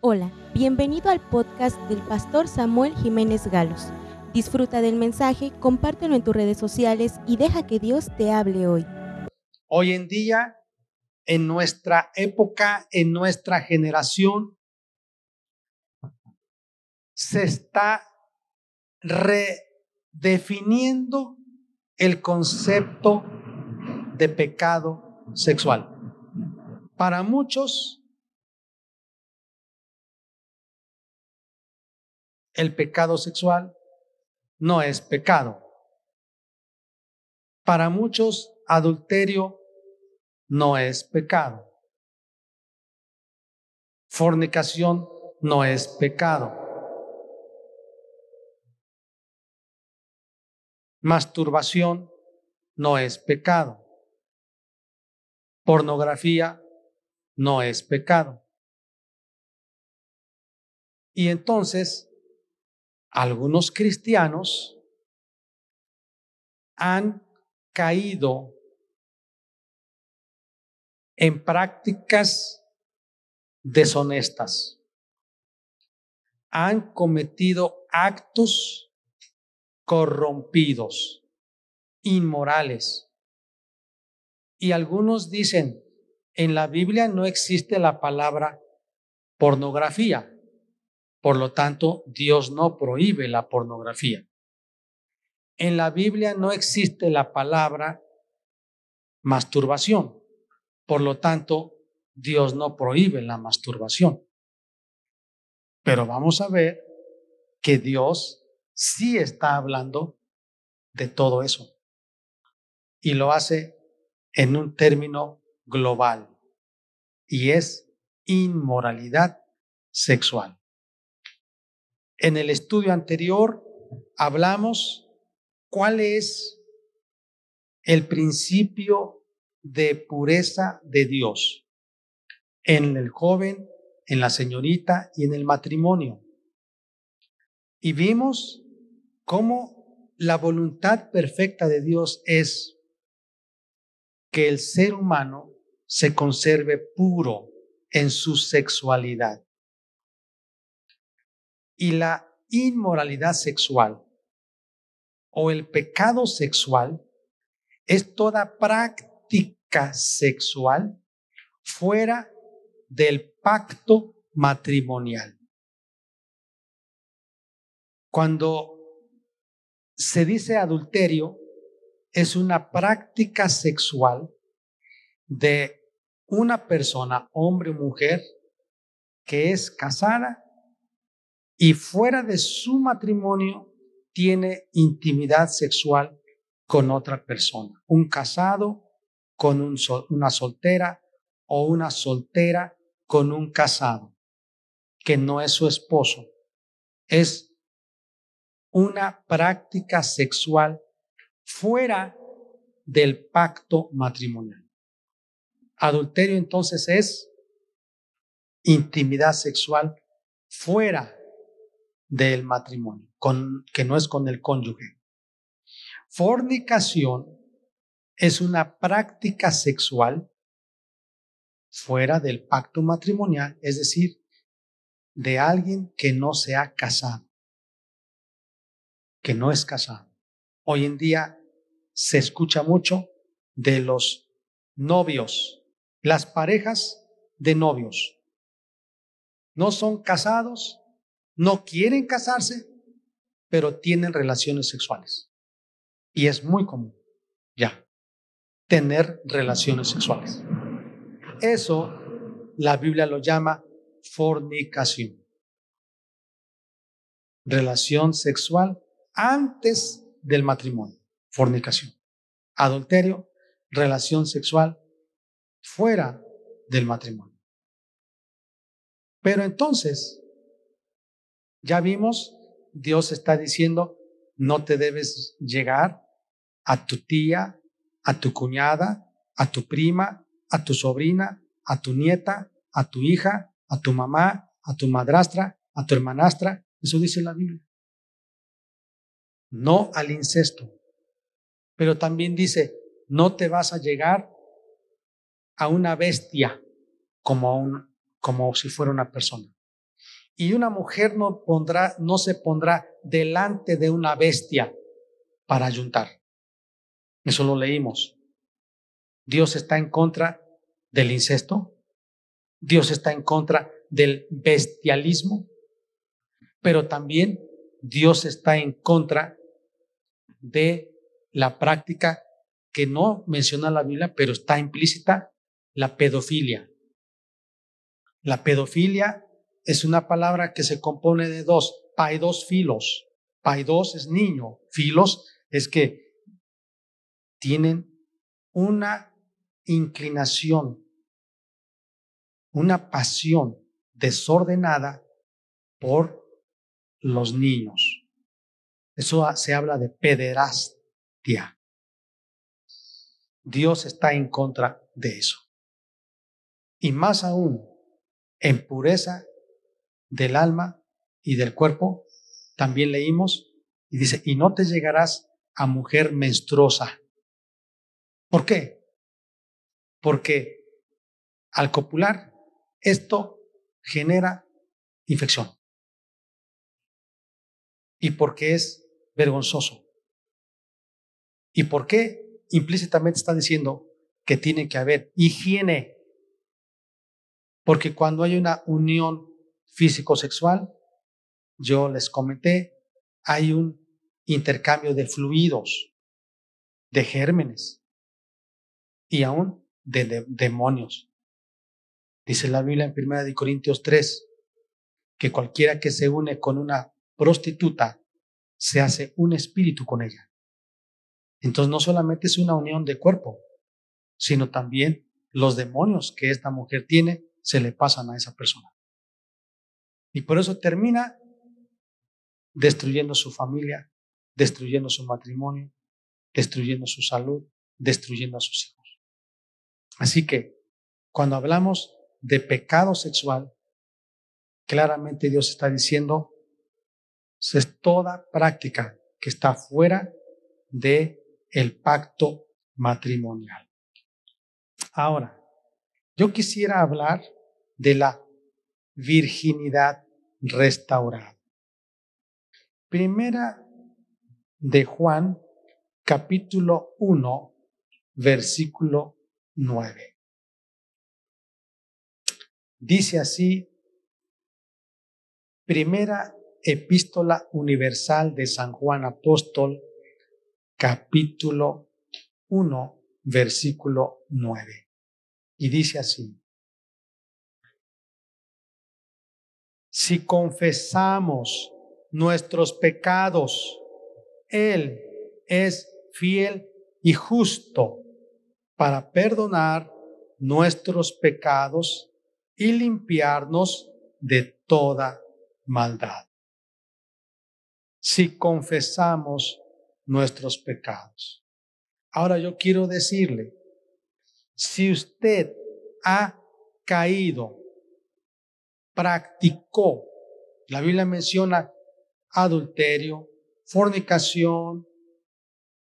Hola, bienvenido al podcast del pastor Samuel Jiménez Galos. Disfruta del mensaje, compártelo en tus redes sociales y deja que Dios te hable hoy. Hoy en día, en nuestra época, en nuestra generación, se está redefiniendo el concepto de pecado sexual. Para muchos, el pecado sexual no es pecado. Para muchos, adulterio no es pecado. Fornicación no es pecado. Masturbación no es pecado. Pornografía no es pecado. Y entonces algunos cristianos han caído en prácticas deshonestas, han cometido actos corrompidos, inmorales. Y algunos dicen, en la Biblia no existe la palabra pornografía. Por lo tanto, Dios no prohíbe la pornografía. En la Biblia no existe la palabra masturbación. Por lo tanto, Dios no prohíbe la masturbación. Pero vamos a ver que Dios sí está hablando de todo eso. Y lo hace en un término global. Y es inmoralidad sexual. En el estudio anterior hablamos cuál es el principio de pureza de Dios en el joven, en la señorita y en el matrimonio. Y vimos cómo la voluntad perfecta de Dios es que el ser humano se conserve puro en su sexualidad y la inmoralidad sexual o el pecado sexual es toda práctica sexual fuera del pacto matrimonial. Cuando se dice adulterio, es una práctica sexual de una persona, hombre o mujer, que es casada y fuera de su matrimonio tiene intimidad sexual con otra persona. Un casado con una soltera o una soltera con un casado que no es su esposo. Es una práctica sexual fuera del pacto matrimonial. Adulterio entonces es intimidad sexual fuera del matrimonio, con, que no es con el cónyuge. Fornicación es una práctica sexual fuera del pacto matrimonial, es decir, de alguien que no se ha casado, que no es casado. Hoy en día se escucha mucho de los novios, las parejas de novios. No son casados, no quieren casarse, pero tienen relaciones sexuales. Y es muy común, ya, tener relaciones sexuales. Eso la Biblia lo llama fornicación. Relación sexual antes del matrimonio, fornicación. Adulterio, relación sexual fuera del matrimonio. Pero entonces, ya vimos, Dios está diciendo, no te debes llegar a tu tía, a tu cuñada, a tu prima, a tu sobrina, a tu nieta, a tu hija, a tu mamá, a tu madrastra, a tu hermanastra. Eso dice la Biblia. No al incesto. Pero también dice, no te vas a llegar a una bestia como, un, como si fuera una persona. Y una mujer no, pondrá, no se pondrá delante de una bestia para ayuntar. Eso lo leímos. Dios está en contra del incesto. Dios está en contra del bestialismo. Pero también Dios está en contra de la práctica que no menciona la Biblia, pero está implícita, la pedofilia. La pedofilia es una palabra que se compone de dos, paidos filos. Paidos es niño, filos es que tienen una inclinación, una pasión desordenada por los niños. Eso se habla de pederastia. Dios está en contra de eso. Y más aún, en pureza del alma y del cuerpo, también leímos, y dice, y no te llegarás a mujer menstruosa. ¿Por qué? Porque al copular esto genera infección. Y porque es vergonzoso. ¿Y por qué implícitamente está diciendo que tiene que haber higiene? Porque cuando hay una unión físico-sexual, yo les comenté, hay un intercambio de fluidos, de gérmenes y aún de, demonios. Dice la Biblia en 1 Corintios 3 que cualquiera que se une con una prostituta se hace un espíritu con ella. Entonces no solamente es una unión de cuerpo, sino también los demonios que esta mujer tiene se le pasan a esa persona. Y por eso termina destruyendo su familia, destruyendo su matrimonio, destruyendo su salud, destruyendo a sus hijos. Así que cuando hablamos de pecado sexual, claramente Dios está diciendo, es toda práctica que está fuera de el pacto matrimonial. Ahora, yo quisiera hablar de la virginidad restaurada. Primera de Juan, capítulo 1, versículo 9. Dice así, primera epístola universal de San Juan Apóstol, capítulo 1, versículo 9. Y dice así, si confesamos nuestros pecados, Él es fiel y justo para perdonar nuestros pecados y limpiarnos de toda maldad. Si confesamos nuestros pecados. Ahora yo quiero decirle, si usted ha caído practicó. La Biblia menciona adulterio, fornicación,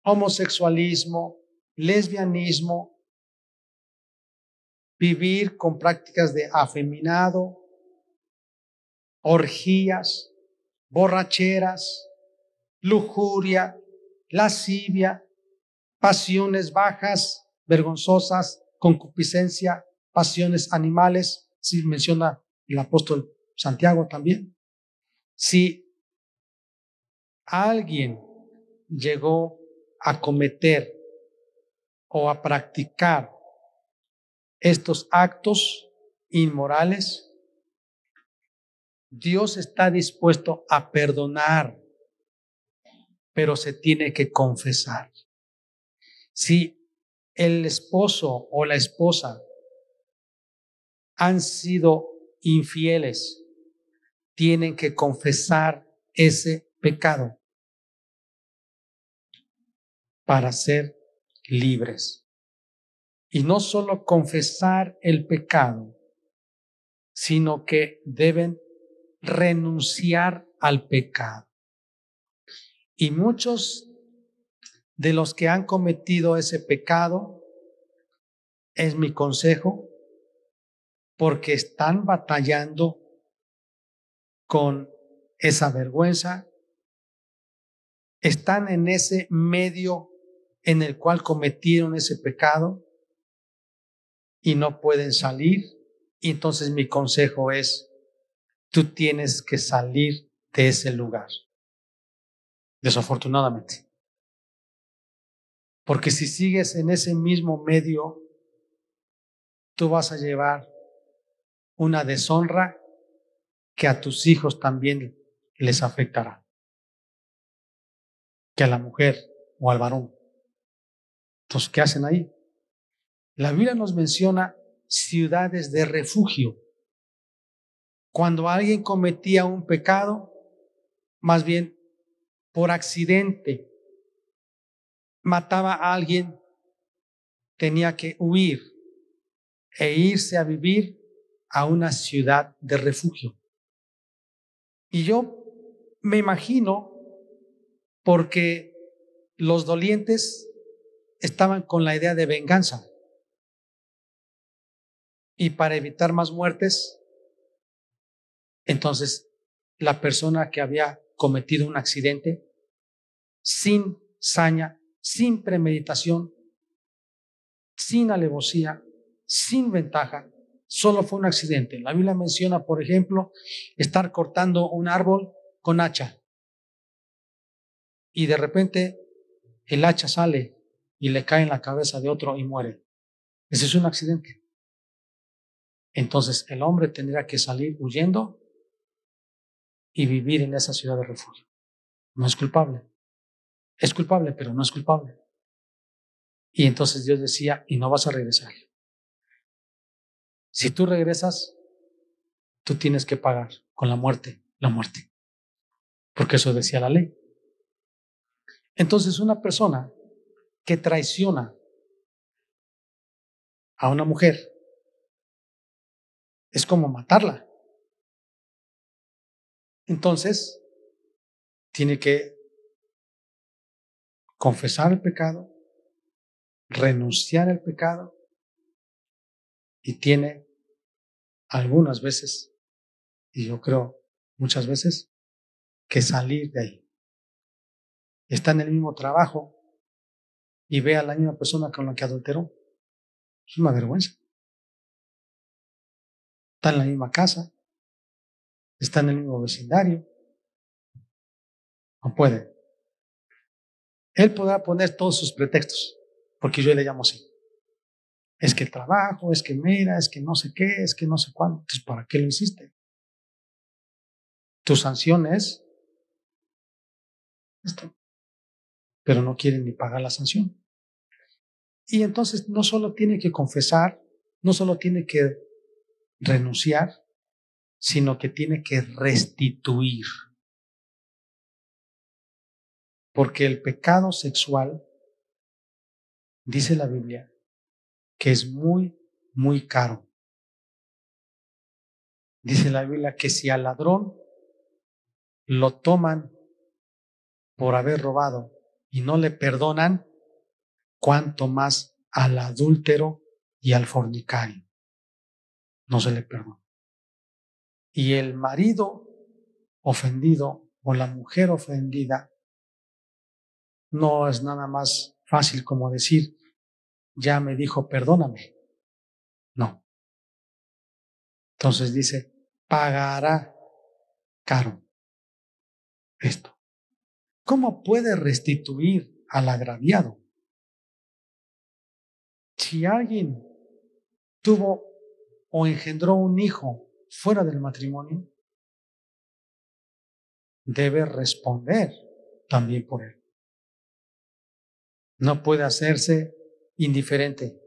homosexualismo, lesbianismo, vivir con prácticas de afeminado, orgías, borracheras, lujuria, lascivia, pasiones bajas, vergonzosas, concupiscencia, pasiones animales, si menciona el apóstol Santiago también. Si alguien llegó a cometer o a practicar estos actos inmorales, Dios está dispuesto a perdonar, pero se tiene que confesar. Si el esposo o la esposa han sido infieles tienen que confesar ese pecado para ser libres. Y no solo confesar el pecado, sino que deben renunciar al pecado. Y muchos de los que han cometido ese pecado, es mi consejo, porque están batallando con esa vergüenza, están en ese medio en el cual cometieron ese pecado y no pueden salir. Entonces mi consejo es, tú tienes que salir de ese lugar. Desafortunadamente. Porque si sigues en ese mismo medio, tú vas a llevar una deshonra que a tus hijos también les afectará. Que a la mujer o al varón. Entonces, ¿qué hacen ahí? La Biblia nos menciona ciudades de refugio. Cuando alguien cometía un pecado, más bien por accidente, mataba a alguien, tenía que huir e irse a vivir a una ciudad de refugio. Y yo me imagino, porque los dolientes estaban con la idea de venganza. Y para evitar más muertes, entonces la persona que había cometido un accidente, sin saña, sin premeditación, sin alevosía, sin ventaja, solo fue un accidente. La Biblia menciona, por ejemplo, estar cortando un árbol con hacha. Y de repente el hacha sale y le cae en la cabeza de otro y muere. Ese es un accidente. Entonces el hombre tendría que salir huyendo y vivir en esa ciudad de refugio. No es culpable. Es culpable, pero no es culpable. Y entonces Dios decía, y no vas a regresar. Si tú regresas, tú tienes que pagar con la muerte, la muerte. Porque eso decía la ley. Entonces una persona que traiciona a una mujer es como matarla. Entonces, tiene que confesar el pecado, renunciar al pecado y tiene algunas veces, y yo creo muchas veces, que salir de ahí. Está en el mismo trabajo y ve a la misma persona con la que adulteró. Es una vergüenza. Está en la misma casa, está en el mismo vecindario. No puede. Él podrá poner todos sus pretextos, porque yo le llamo así. Es que trabajo, es que mira, es que no sé qué, es que no sé cuándo. Entonces, ¿para qué lo hiciste? Tu sanción es esto. Pero no quieren ni pagar la sanción. Y entonces no solo tiene que confesar, no solo tiene que renunciar, sino que tiene que restituir. Porque el pecado sexual, dice la Biblia, que es muy, muy caro. Dice la Biblia que si al ladrón lo toman por haber robado y no le perdonan, cuanto más al adúltero y al fornicario. No se le perdona. Y el marido ofendido o la mujer ofendida no es nada más fácil como decir, ya me dijo, perdóname. No. Entonces dice, pagará caro esto. ¿Cómo puede restituir al agraviado? Si alguien tuvo o engendró un hijo fuera del matrimonio, debe responder también por él. No puede hacerse indiferente.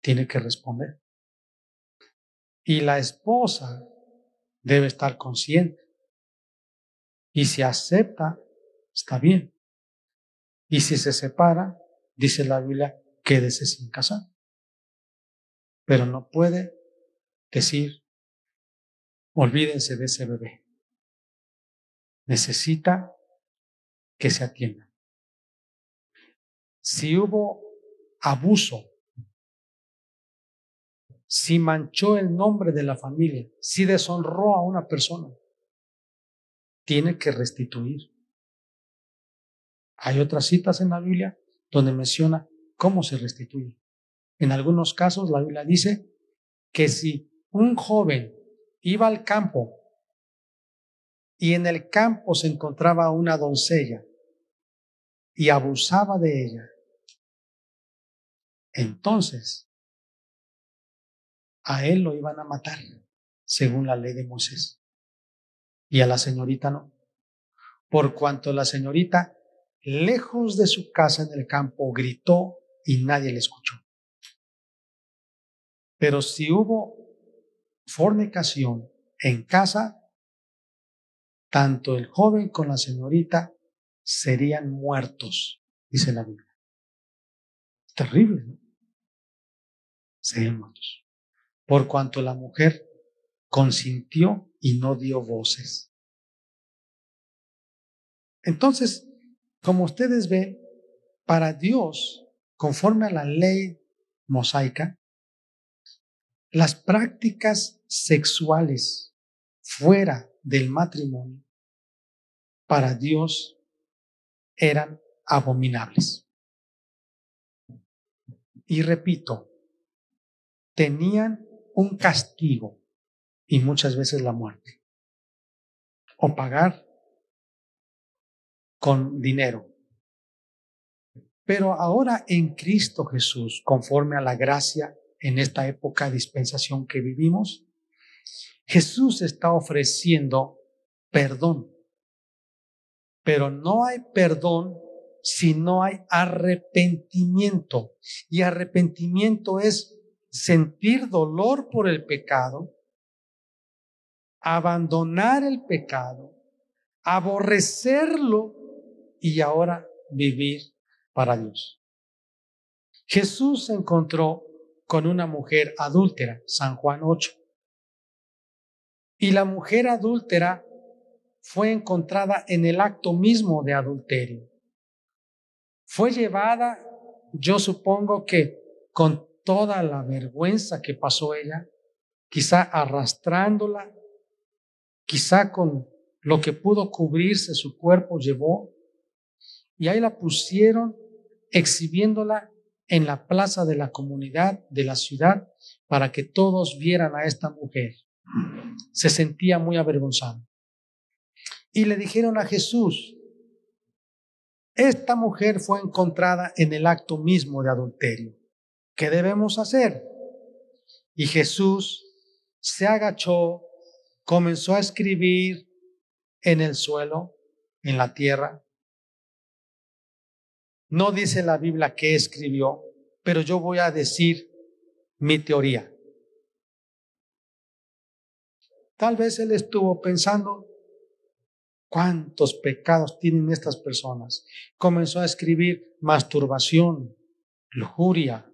Tiene que responder. Y la esposa debe estar consciente. Y si acepta, está bien. Y si se separa, dice la Biblia, quédese sin casar. Pero no puede decir, olvídense de ese bebé. Necesita que se atienda. Si hubo abuso si manchó el nombre de la familia, si deshonró a una persona, tiene que restituir. Hay otras citas en la Biblia donde menciona cómo se restituye. En algunos casos la Biblia dice que si un joven iba al campo y en el campo se encontraba una doncella y abusaba de ella, entonces a él lo iban a matar, según la ley de Moisés. Y a la señorita no. Por cuanto la señorita, lejos de su casa en el campo, gritó y nadie le escuchó. Pero si hubo fornicación en casa, tanto el joven con la señorita serían muertos, dice la Biblia. Terrible, ¿no? Por cuanto la mujer consintió y no dio voces. Entonces, como ustedes ven, para Dios, conforme a la ley mosaica, las prácticas sexuales fuera del matrimonio para Dios eran abominables. Y repito, tenían un castigo y muchas veces la muerte. O pagar con dinero. Pero ahora en Cristo Jesús, conforme a la gracia en esta época de dispensación que vivimos, Jesús está ofreciendo perdón. Pero no hay perdón si no hay arrepentimiento. Y arrepentimiento es sentir dolor por el pecado, abandonar el pecado, aborrecerlo y ahora vivir para Dios. Jesús se encontró con una mujer adúltera, San Juan 8. Y la mujer adúltera fue encontrada en el acto mismo de adulterio. Fue llevada, yo supongo que con toda la vergüenza que pasó ella, quizá arrastrándola, quizá con lo que pudo cubrirse su cuerpo llevó, y ahí la pusieron exhibiéndola en la plaza de la comunidad, de la ciudad, para que todos vieran a esta mujer. Se sentía muy avergonzada. Y le dijeron a Jesús, esta mujer fue encontrada en el acto mismo de adulterio. ¿Qué debemos hacer? Y Jesús se agachó, comenzó a escribir en el suelo, en la tierra. No dice la Biblia qué escribió, pero yo voy a decir mi teoría. Tal vez él estuvo pensando, ¿cuántos pecados tienen estas personas? Comenzó a escribir masturbación, lujuria,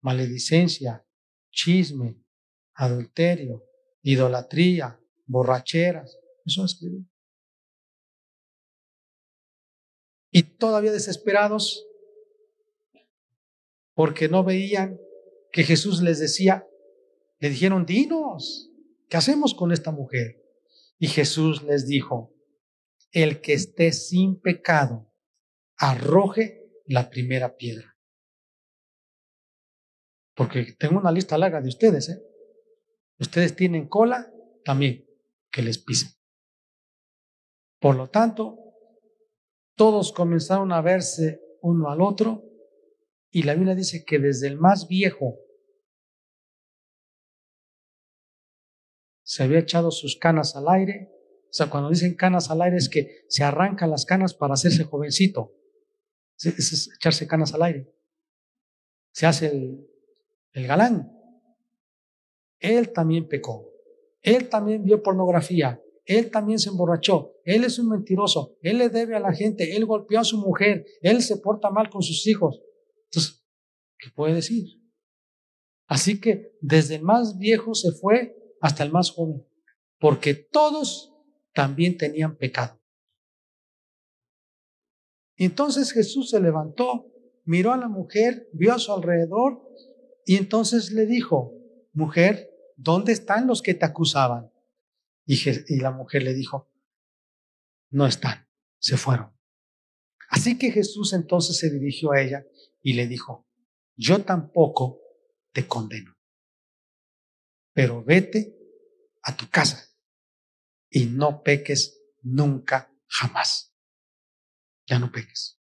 maledicencia, chisme, adulterio, idolatría, borracheras. Eso escribió. Y todavía desesperados, porque no veían que Jesús les decía, le dijeron, dinos, ¿qué hacemos con esta mujer? Y Jesús les dijo, el que esté sin pecado, arroje la primera piedra porque tengo una lista larga de ustedes. ¿eh? Ustedes tienen cola también que les pisen. Por lo tanto, todos comenzaron a verse uno al otro y la Biblia dice que desde el más viejo se había echado sus canas al aire. O sea, cuando dicen canas al aire es que se arrancan las canas para hacerse jovencito. Es echarse canas al aire. Se hace el, el galán. Él también pecó. Él también vio pornografía. Él también se emborrachó. Él es un mentiroso. Él le debe a la gente. Él golpeó a su mujer. Él se porta mal con sus hijos. Entonces, ¿qué puede decir? Así que desde el más viejo se fue hasta el más joven. Porque todos también tenían pecado. Entonces Jesús se levantó, miró a la mujer, vio a su alrededor y entonces le dijo, mujer, ¿dónde están los que te acusaban? Y, la mujer le dijo, no están, se fueron. Así que Jesús entonces se dirigió a ella y le dijo, yo tampoco te condeno, pero vete a tu casa y no peques nunca, jamás. Ya no peques.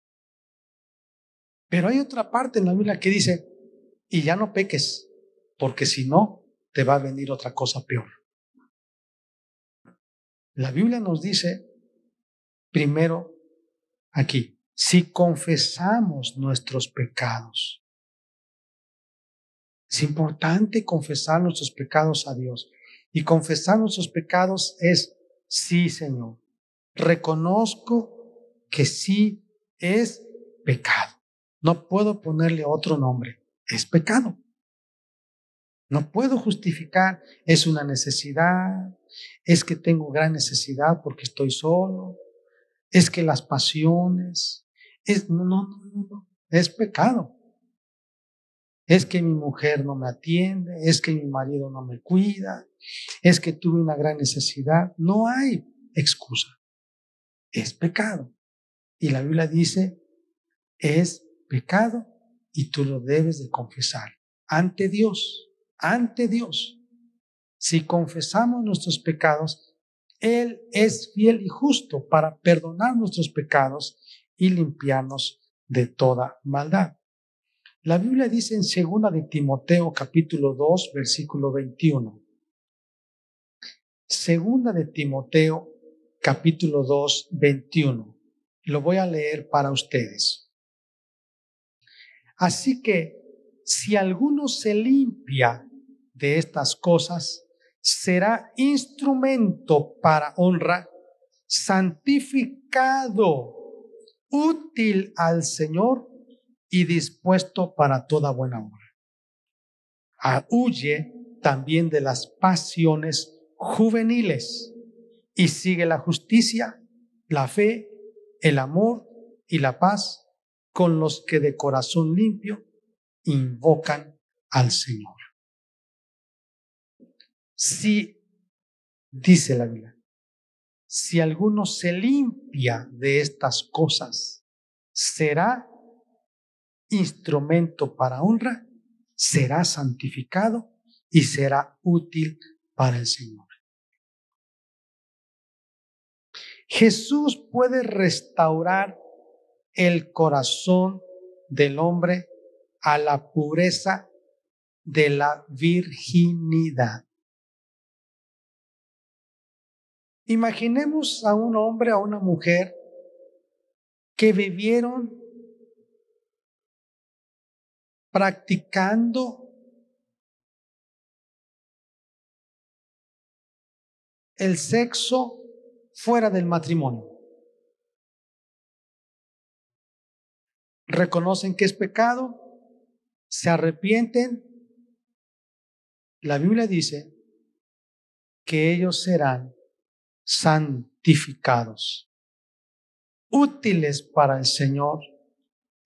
Pero hay otra parte en la Biblia que dice, y ya no peques, porque si no, te va a venir otra cosa peor. La Biblia nos dice, primero, aquí, si confesamos nuestros pecados. Es importante confesar nuestros pecados a Dios. Y confesar nuestros pecados es, sí, Señor, reconozco que sí es pecado. No puedo ponerle otro nombre. Es pecado. No puedo justificar, es una necesidad, es que tengo gran necesidad porque estoy solo, es que las pasiones, es, no, no, no, no, es pecado. Es que mi mujer no me atiende, es que mi marido no me cuida, es que tuve una gran necesidad. No hay excusa. Es pecado. Y la Biblia dice, es pecado y tú lo debes de confesar ante Dios, ante Dios. Si confesamos nuestros pecados, Él es fiel y justo para perdonar nuestros pecados y limpiarnos de toda maldad. La Biblia dice en segunda de Timoteo capítulo 2 versículo 21. Segunda de Timoteo capítulo 2 21. Lo voy a leer para ustedes. Así que si alguno se limpia de estas cosas, será instrumento para honra, santificado, útil al Señor y dispuesto para toda buena obra. Ah, huye también de las pasiones juveniles y sigue la justicia, la fe, el amor y la paz con los que de corazón limpio invocan al Señor. Si, dice la Biblia, si alguno se limpia de estas cosas, será instrumento para honra, será santificado y será útil para el Señor. Jesús puede restaurar el corazón del hombre a la pureza de la virginidad. Imaginemos a un hombre, a una mujer que vivieron practicando el sexo fuera del matrimonio. Reconocen que es pecado, se arrepienten. La Biblia dice que ellos serán santificados, útiles para el Señor.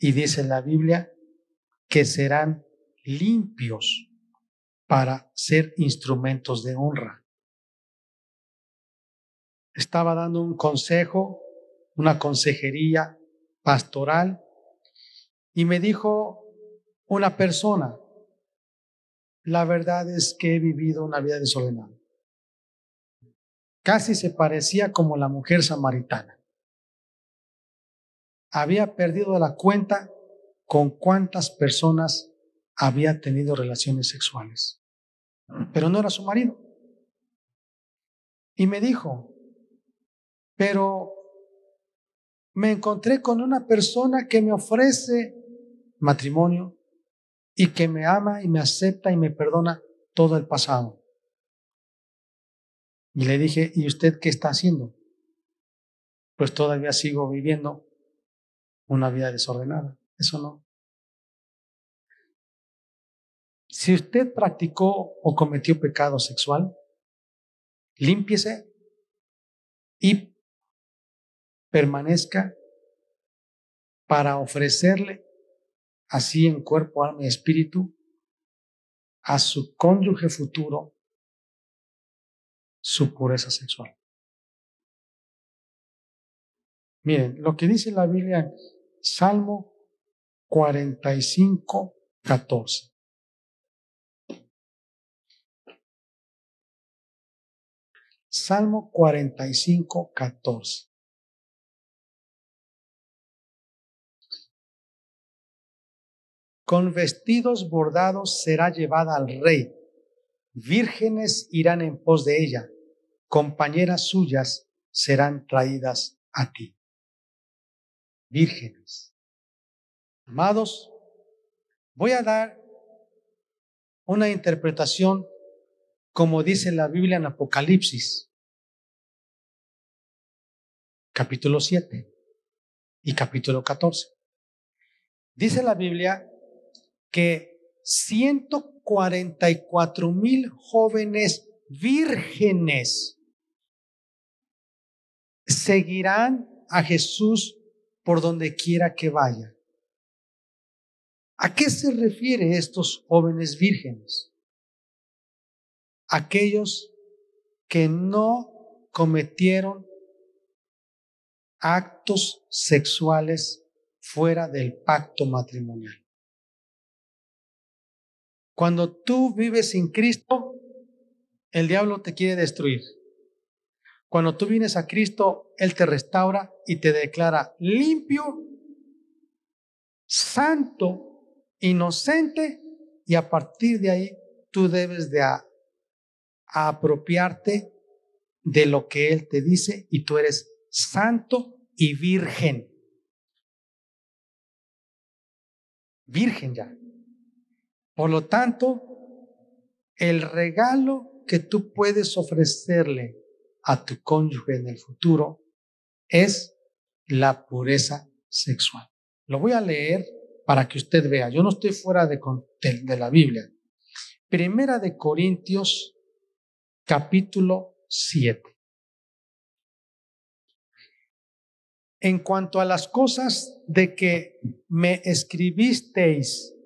Y dice la Biblia que serán limpios para ser instrumentos de honra. Estaba dando un consejo, una consejería pastoral y me dijo una persona, la verdad es que he vivido una vida desordenada. Casi se parecía como la mujer samaritana. Había perdido la cuenta con cuántas personas había tenido relaciones sexuales, pero no era su marido. Y me dijo, pero me encontré con una persona que me ofrece matrimonio y que me ama y me acepta y me perdona todo el pasado. Y le dije, ¿y usted qué está haciendo? Pues todavía sigo viviendo una vida desordenada. Eso no. Si usted practicó o cometió pecado sexual, límpiese y permanezca para ofrecerle así en cuerpo, alma y espíritu, a su cónyuge futuro su pureza sexual. Miren, lo que dice la Biblia, Salmo 45, 14. Salmo 45, 14. Con vestidos bordados será llevada al rey. Vírgenes irán en pos de ella. Compañeras suyas serán traídas a ti. Vírgenes. Amados, voy a dar una interpretación como dice la Biblia en Apocalipsis, capítulo 7 y capítulo 14. Dice la Biblia que 144 mil jóvenes vírgenes seguirán a Jesús por donde quiera que vaya. ¿A qué se refiere estos jóvenes vírgenes? Aquellos que no cometieron actos sexuales fuera del pacto matrimonial. Cuando tú vives sin Cristo, el diablo te quiere destruir. Cuando tú vienes a Cristo, Él te restaura y te declara limpio, santo, inocente, y a partir de ahí tú debes de apropiarte de lo que Él te dice y tú eres santo y virgen. Virgen ya. Por lo tanto, el regalo que tú puedes ofrecerle a tu cónyuge en el futuro es la pureza sexual. Lo voy a leer para que usted vea. Yo no estoy fuera de, de, la Biblia. Primera de Corintios, capítulo 7. En cuanto a las cosas de que me escribisteis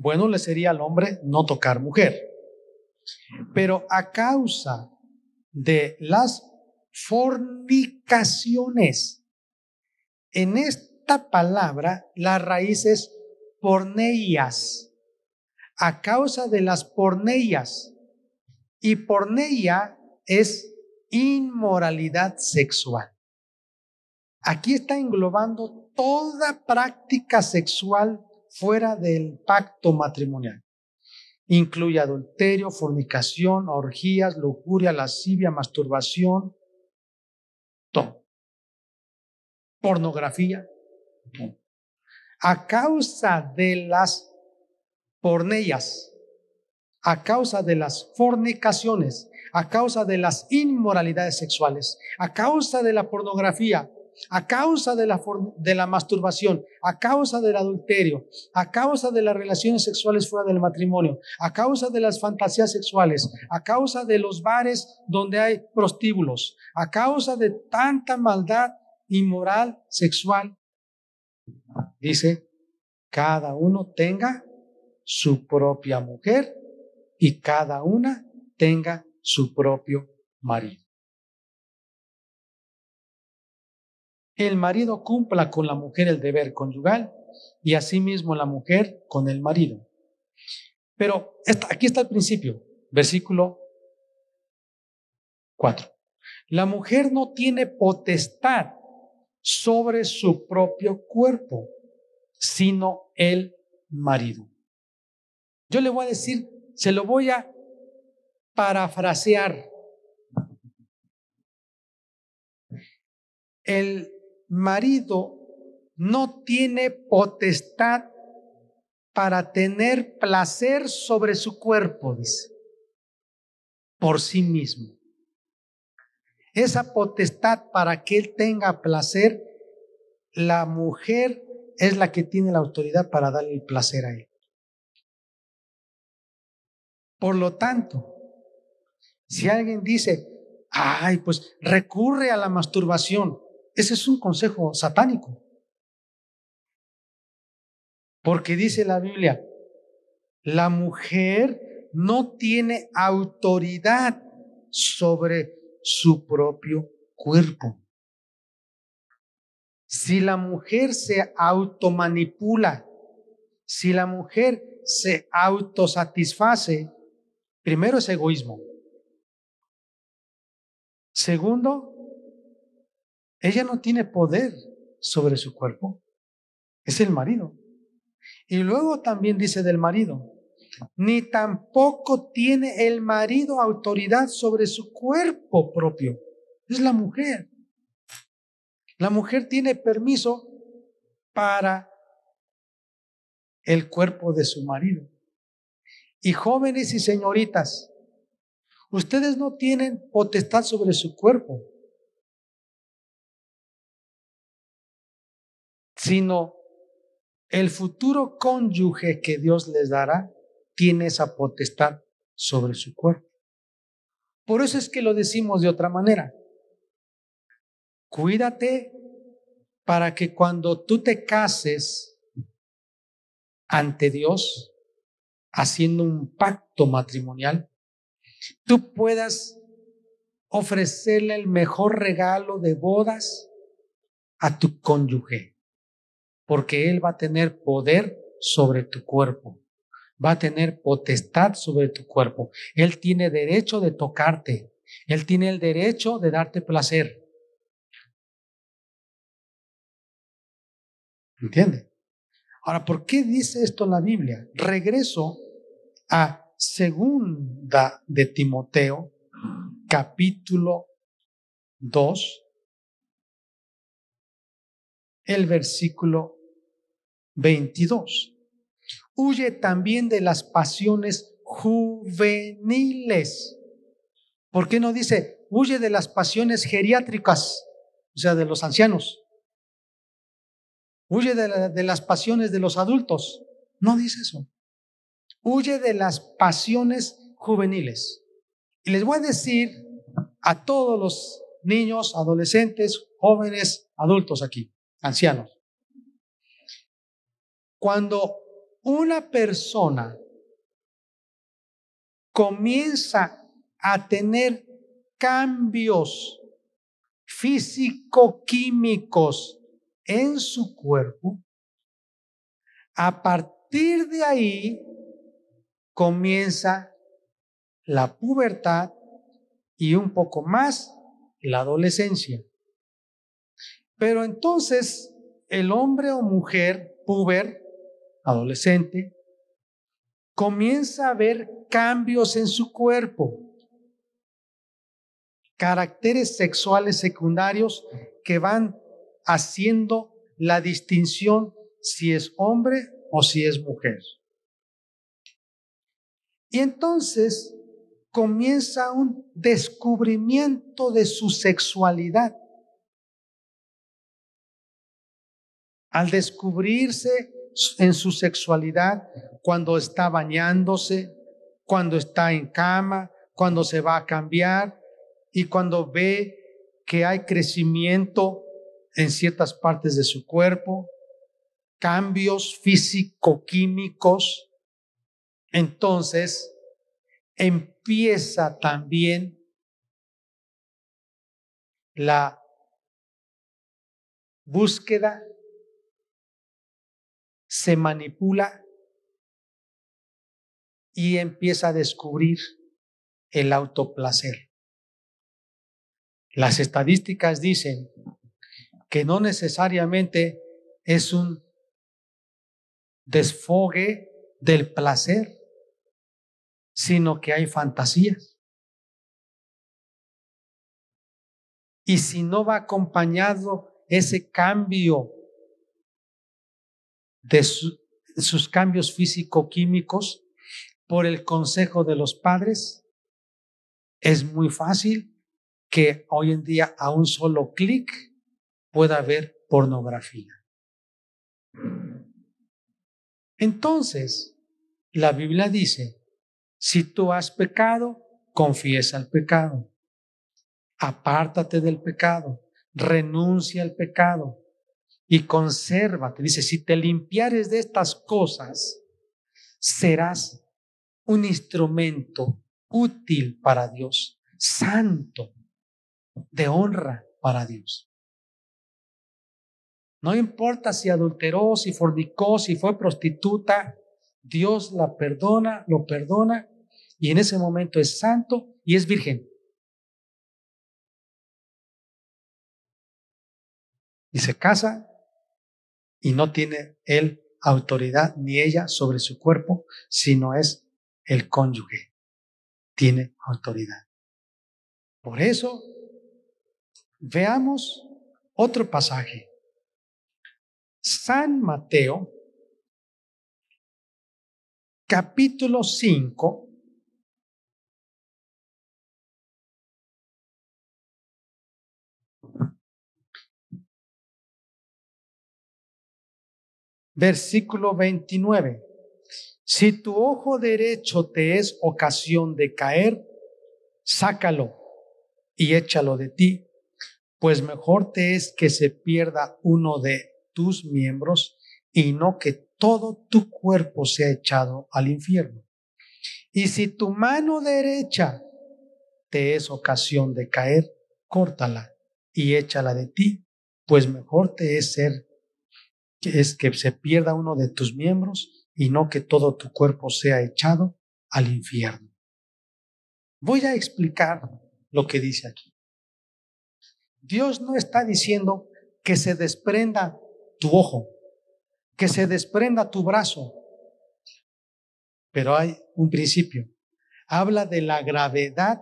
bueno le sería al hombre no tocar mujer. Pero a causa de las fornicaciones, en esta palabra la raíz es porneías, a causa de las porneías. Y porneia es inmoralidad sexual. Aquí está englobando toda práctica sexual fuera del pacto matrimonial. Incluye adulterio, fornicación, orgías, lujuria, lascivia, masturbación, todo. Pornografía. A causa de las pornellas, a causa de las fornicaciones, a causa de las inmoralidades sexuales, a causa de la pornografía, a causa de la, de la masturbación, a causa del adulterio, a causa de las relaciones sexuales fuera del matrimonio, a causa de las fantasías sexuales, a causa de los bares donde hay prostíbulos, a causa de tanta maldad inmoral sexual, dice, cada uno tenga su propia mujer y cada una tenga su propio marido. El marido cumpla con la mujer el deber conyugal y asimismo la mujer con el marido. Pero aquí está el principio, versículo 4. La mujer no tiene potestad sobre su propio cuerpo, sino el marido. Yo le voy a decir, se lo voy a parafrasear. El marido no tiene potestad para tener placer sobre su cuerpo, dice, por sí mismo. Esa potestad para que él tenga placer, la mujer es la que tiene la autoridad para darle el placer a él. Por lo tanto, si alguien dice, ay, pues recurre a la masturbación, ese es un consejo satánico. Porque dice la Biblia, La mujer no tiene autoridad sobre su propio cuerpo. Si la mujer se automanipula, si la mujer se autosatisface, primero es egoísmo. Segundo, ella no tiene poder sobre su cuerpo. Es el marido. Y luego también dice del marido, ni tampoco tiene el marido autoridad sobre su cuerpo propio. Es la mujer. La mujer tiene permiso para el cuerpo de su marido. Y jóvenes y señoritas, ustedes no tienen potestad sobre su cuerpo, sino el futuro cónyuge que Dios les dará tiene esa potestad sobre su cuerpo. Por eso es que lo decimos de otra manera. Cuídate para que cuando tú te cases ante Dios, haciendo un pacto matrimonial, tú puedas ofrecerle el mejor regalo de bodas a tu cónyuge, porque él va a tener poder sobre tu cuerpo va a tener potestad sobre tu cuerpo. Él tiene derecho de tocarte. Él tiene el derecho de darte placer. ¿Entiende? Ahora, ¿por qué dice esto la Biblia? Regreso a segunda de Timoteo, capítulo 2, el versículo 22 huye también de las pasiones juveniles. ¿Por qué no dice, huye de las pasiones geriátricas, o sea, de los ancianos? Huye de, de las pasiones de los adultos. No dice eso. Huye de las pasiones juveniles. Y les voy a decir a todos los niños, adolescentes, jóvenes, adultos aquí, ancianos. Cuando una persona comienza a tener cambios físico-químicos en su cuerpo, a partir de ahí comienza la pubertad y un poco más la adolescencia. Pero entonces el hombre o mujer puber adolescente, comienza a ver cambios en su cuerpo, caracteres sexuales secundarios que van haciendo la distinción si es hombre o si es mujer. Y entonces comienza un descubrimiento de su sexualidad. Al descubrirse en su sexualidad cuando está bañándose, cuando está en cama, cuando se va a cambiar y cuando ve que hay crecimiento en ciertas partes de su cuerpo, cambios físico-químicos, entonces empieza también la búsqueda se manipula y empieza a descubrir el autoplacer. Las estadísticas dicen que no necesariamente es un desfogue del placer, sino que hay fantasías. Y si no va acompañado ese cambio de sus cambios físico-químicos por el consejo de los padres, es muy fácil que hoy en día a un solo clic pueda haber pornografía. Entonces, la Biblia dice, si tú has pecado, confiesa el pecado, apártate del pecado, renuncia al pecado, y consérvate. Dice, si te limpiares de estas cosas, serás un instrumento útil para Dios, santo, de honra para Dios. No importa si adulteró, si fornicó, si fue prostituta, Dios la perdona, lo perdona y en ese momento es santo y es virgen. Y se casa y no tiene él autoridad ni ella sobre su cuerpo, sino es el cónyuge. Tiene autoridad. Por eso, veamos otro pasaje. San Mateo, capítulo 5, versículo 29. Si tu ojo derecho te es ocasión de caer, sácalo y échalo de ti, pues mejor te es que se pierda uno de tus miembros y no que todo tu cuerpo sea echado al infierno. Y si tu mano derecha te es ocasión de caer, córtala y échala de ti, pues mejor te es ser que es que se pierda uno de tus miembros y no que todo tu cuerpo sea echado al infierno. Voy a explicar lo que dice aquí. Dios no está diciendo que se desprenda tu ojo, que se desprenda tu brazo, pero hay un principio. Habla de la gravedad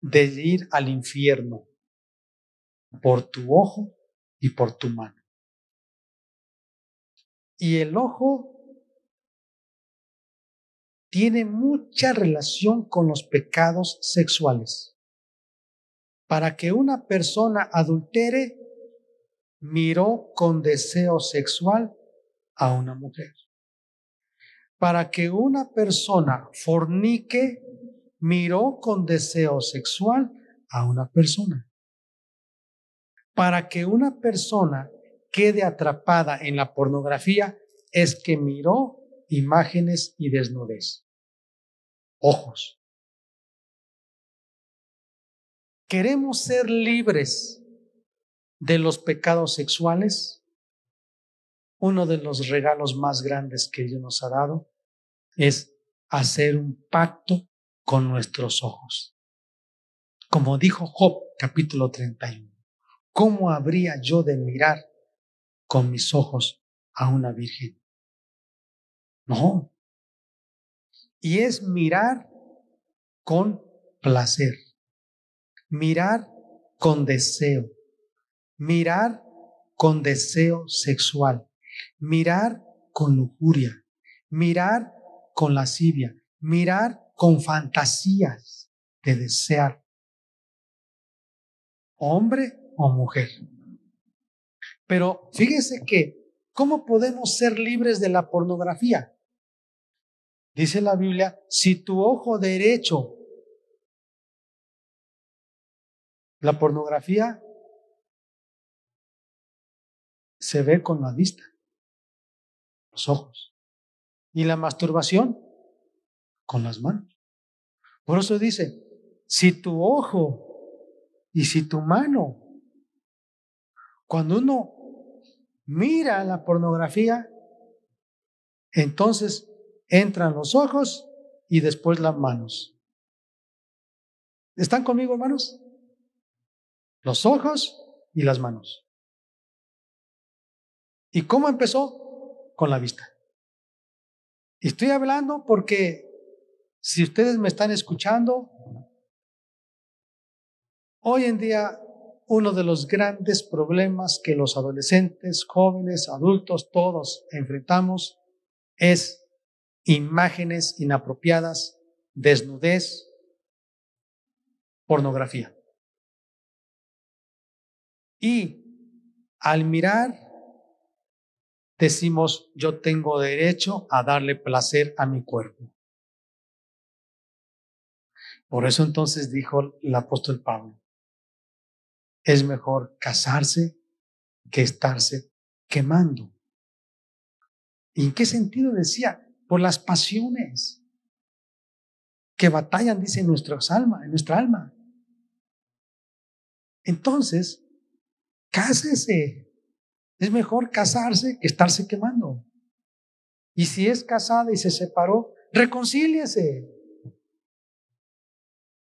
de ir al infierno por tu ojo y por tu mano. Y el ojo tiene mucha relación con los pecados sexuales. Para que una persona adultere, miró con deseo sexual a una mujer. Para que una persona fornique, miró con deseo sexual a una persona para que una persona quede atrapada en la pornografía es que miró imágenes y desnudez. Ojos. ¿Queremos ser libres de los pecados sexuales? Uno de los regalos más grandes que Dios nos ha dado es hacer un pacto con nuestros ojos. Como dijo Job capítulo 31. ¿Cómo habría yo de mirar con mis ojos a una virgen? No. Y es mirar con placer, mirar con deseo, mirar con deseo sexual, mirar con lujuria, mirar con lascivia, mirar con fantasías de desear. Hombre o mujer. Pero fíjese que, ¿cómo podemos ser libres de la pornografía? Dice la Biblia, si tu ojo derecho, la pornografía se ve con la vista, los ojos, y la masturbación con las manos. Por eso dice, si tu ojo y si tu mano cuando uno mira la pornografía, entonces entran los ojos y después las manos. ¿Están conmigo, hermanos? Los ojos y las manos. ¿Y cómo empezó? Con la vista. Estoy hablando porque si ustedes me están escuchando, hoy en día uno de los grandes problemas que los adolescentes, jóvenes, adultos, todos enfrentamos es imágenes inapropiadas, desnudez, pornografía. Y al mirar, decimos, yo tengo derecho a darle placer a mi cuerpo. Por eso entonces dijo el apóstol Pablo, es mejor casarse que estarse quemando. ¿Y en qué sentido decía? Por las pasiones que batallan, dice, en, nuestras alma, en nuestra alma. Entonces, cásese. Es mejor casarse que estarse quemando. Y si es casada y se separó, reconcíliese.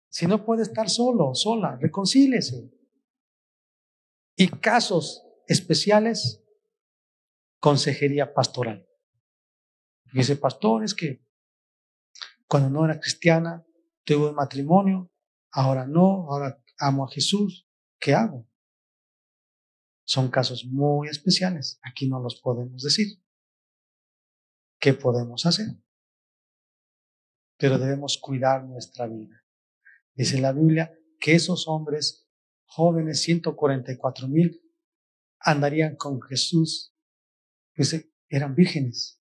Si no puede estar solo, sola, reconcíliese. Y casos especiales, consejería pastoral. Dice, pastor, es que cuando no era cristiana, tuve un matrimonio, ahora no, ahora amo a Jesús, ¿qué hago? Son casos muy especiales, aquí no los podemos decir. ¿Qué podemos hacer? Pero debemos cuidar nuestra vida. Dice la Biblia que esos hombres jóvenes, 144 mil, andarían con Jesús. Dice, eran vírgenes.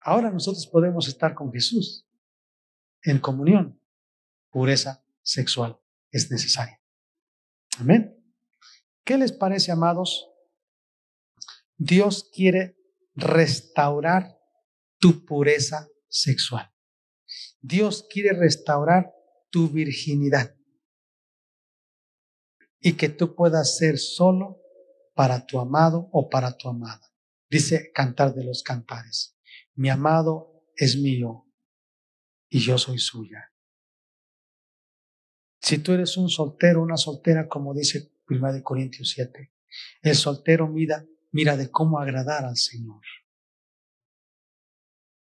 Ahora nosotros podemos estar con Jesús en comunión. Pureza sexual es necesaria. Amén. ¿Qué les parece, amados? Dios quiere restaurar tu pureza sexual. Dios quiere restaurar tu virginidad y que tú puedas ser solo para tu amado o para tu amada. Dice Cantar de los Cantares mi amado es mío y yo soy suya. Si tú eres un soltero, una soltera, como dice 1 Corintios 7, el soltero mira, mira de cómo agradar al Señor.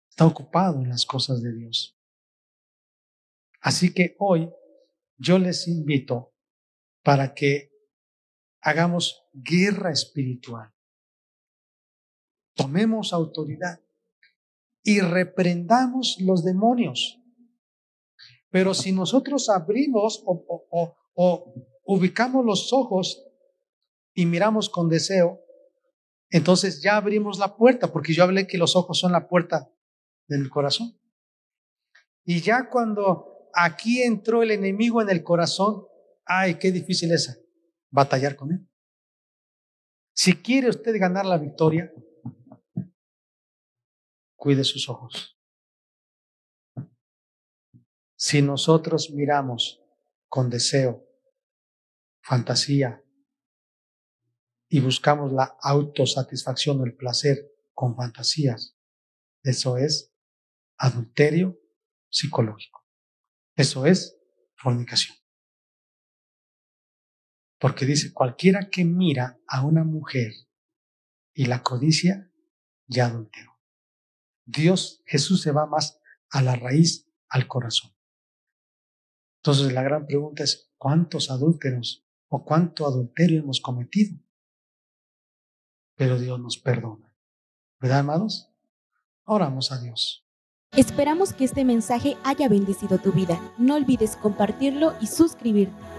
Está ocupado en las cosas de Dios. Así que hoy yo les invito para que hagamos guerra espiritual. Tomemos autoridad y reprendamos los demonios. Pero si nosotros abrimos o, ubicamos los ojos y miramos con deseo, entonces ya abrimos la puerta, porque yo hablé que los ojos son la puerta del corazón. Y ya cuando aquí entró el enemigo en el corazón, ay, qué difícil es batallar con él. Si quiere usted ganar la victoria, cuide sus ojos. Si nosotros miramos con deseo, fantasía, y buscamos la autosatisfacción o el placer con fantasías, eso es adulterio psicológico. Eso es fornicación. Porque dice, cualquiera que mira a una mujer y la codicia, ya adulteró. Dios, Jesús se va más a la raíz, al corazón. Entonces la gran pregunta es, ¿cuántos adúlteros o cuánto adulterio hemos cometido? Pero Dios nos perdona. ¿Verdad, amados? Oramos a Dios. Esperamos que este mensaje haya bendecido tu vida. No olvides compartirlo y suscribirte.